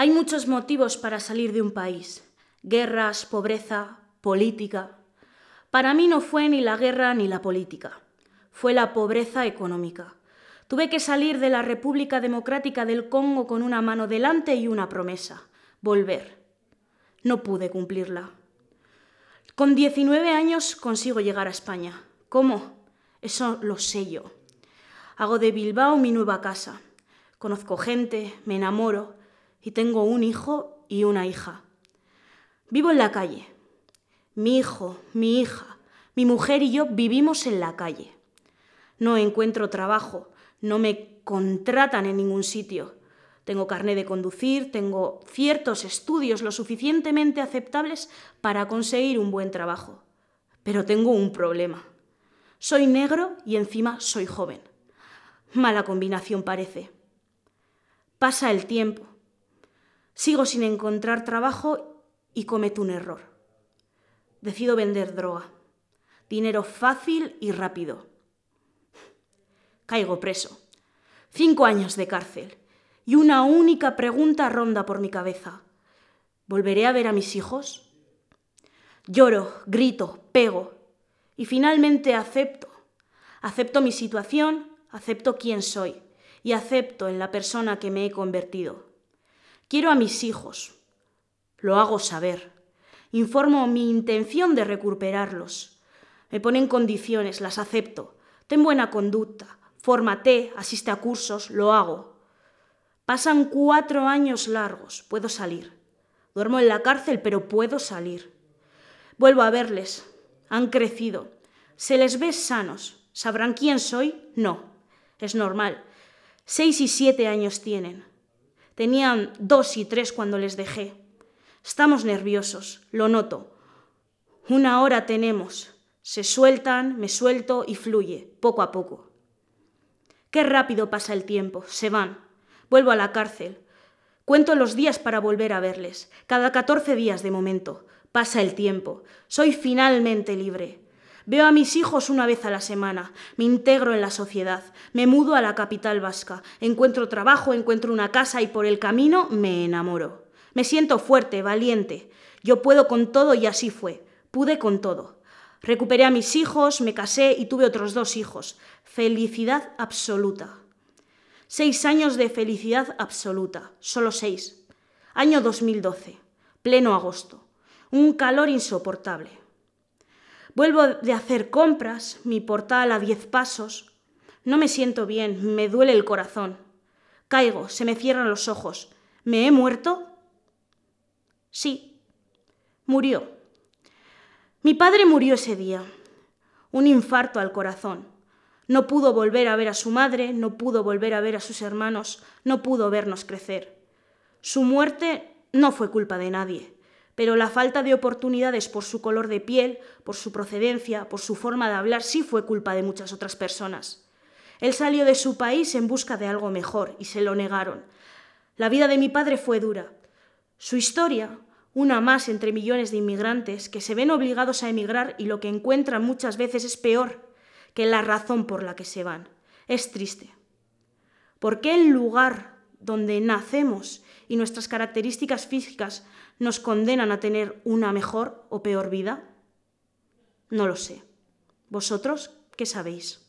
Hay muchos motivos para salir de un país. Guerras, pobreza, política. Para mí no fue ni la guerra ni la política. Fue la pobreza económica. Tuve que salir de la República Democrática del Congo con una mano delante y una promesa. Volver. No pude cumplirla. Con 19 años consigo llegar a España. ¿Cómo? Eso lo sé yo. Hago de Bilbao mi nueva casa. Conozco gente, me enamoro, y tengo un hijo y una hija. Vivo en la calle. Mi hijo, mi hija, mi mujer y yo vivimos en la calle. No encuentro trabajo, no me contratan en ningún sitio. Tengo carné de conducir, tengo ciertos estudios lo suficientemente aceptables para conseguir un buen trabajo. Pero tengo un problema. Soy negro y encima soy joven. Mala combinación parece. Pasa el tiempo. Sigo sin encontrar trabajo y cometo un error. Decido vender droga. Dinero fácil y rápido. Caigo preso. Cinco años de cárcel. Y una única pregunta ronda por mi cabeza. ¿Volveré a ver a mis hijos? Lloro, grito, pego. Y finalmente acepto. Acepto mi situación, acepto quién soy y acepto en la persona que me he convertido. Quiero a mis hijos. Lo hago saber. Informo mi intención de recuperarlos. Me ponen condiciones, las acepto. Ten buena conducta. Fórmate, asiste a cursos, lo hago. Pasan cuatro años largos. Puedo salir. Duermo en la cárcel, pero puedo salir. Vuelvo a verles. Han crecido. Se les ve sanos. ¿Sabrán quién soy? No. Es normal. Seis y siete años tienen. Tenían dos y tres cuando les dejé. Estamos nerviosos, lo noto. Una hora tenemos. Se sueltan, me suelto y fluye, poco a poco. Qué rápido pasa el tiempo, se van. Vuelvo a la cárcel. Cuento los días para volver a verles. Cada catorce días de momento. Pasa el tiempo. Soy finalmente libre. Veo a mis hijos una vez a la semana, me integro en la sociedad, me mudo a la capital vasca, encuentro trabajo, encuentro una casa y por el camino me enamoro. Me siento fuerte, valiente. Yo puedo con todo y así fue. Pude con todo. Recuperé a mis hijos, me casé y tuve otros dos hijos. Felicidad absoluta. Seis años de felicidad absoluta, solo seis. Año 2012, pleno agosto. Un calor insoportable. Vuelvo de hacer compras, mi portal a diez pasos. No me siento bien, me duele el corazón. Caigo, se me cierran los ojos. ¿Me he muerto? Sí, murió. Mi padre murió ese día. Un infarto al corazón. No pudo volver a ver a su madre, no pudo volver a ver a sus hermanos, no pudo vernos crecer. Su muerte no fue culpa de nadie pero la falta de oportunidades por su color de piel, por su procedencia, por su forma de hablar, sí fue culpa de muchas otras personas. Él salió de su país en busca de algo mejor y se lo negaron. La vida de mi padre fue dura. Su historia, una más entre millones de inmigrantes que se ven obligados a emigrar y lo que encuentran muchas veces es peor que la razón por la que se van. Es triste. ¿Por qué el lugar donde nacemos y nuestras características físicas nos condenan a tener una mejor o peor vida? No lo sé. ¿Vosotros qué sabéis?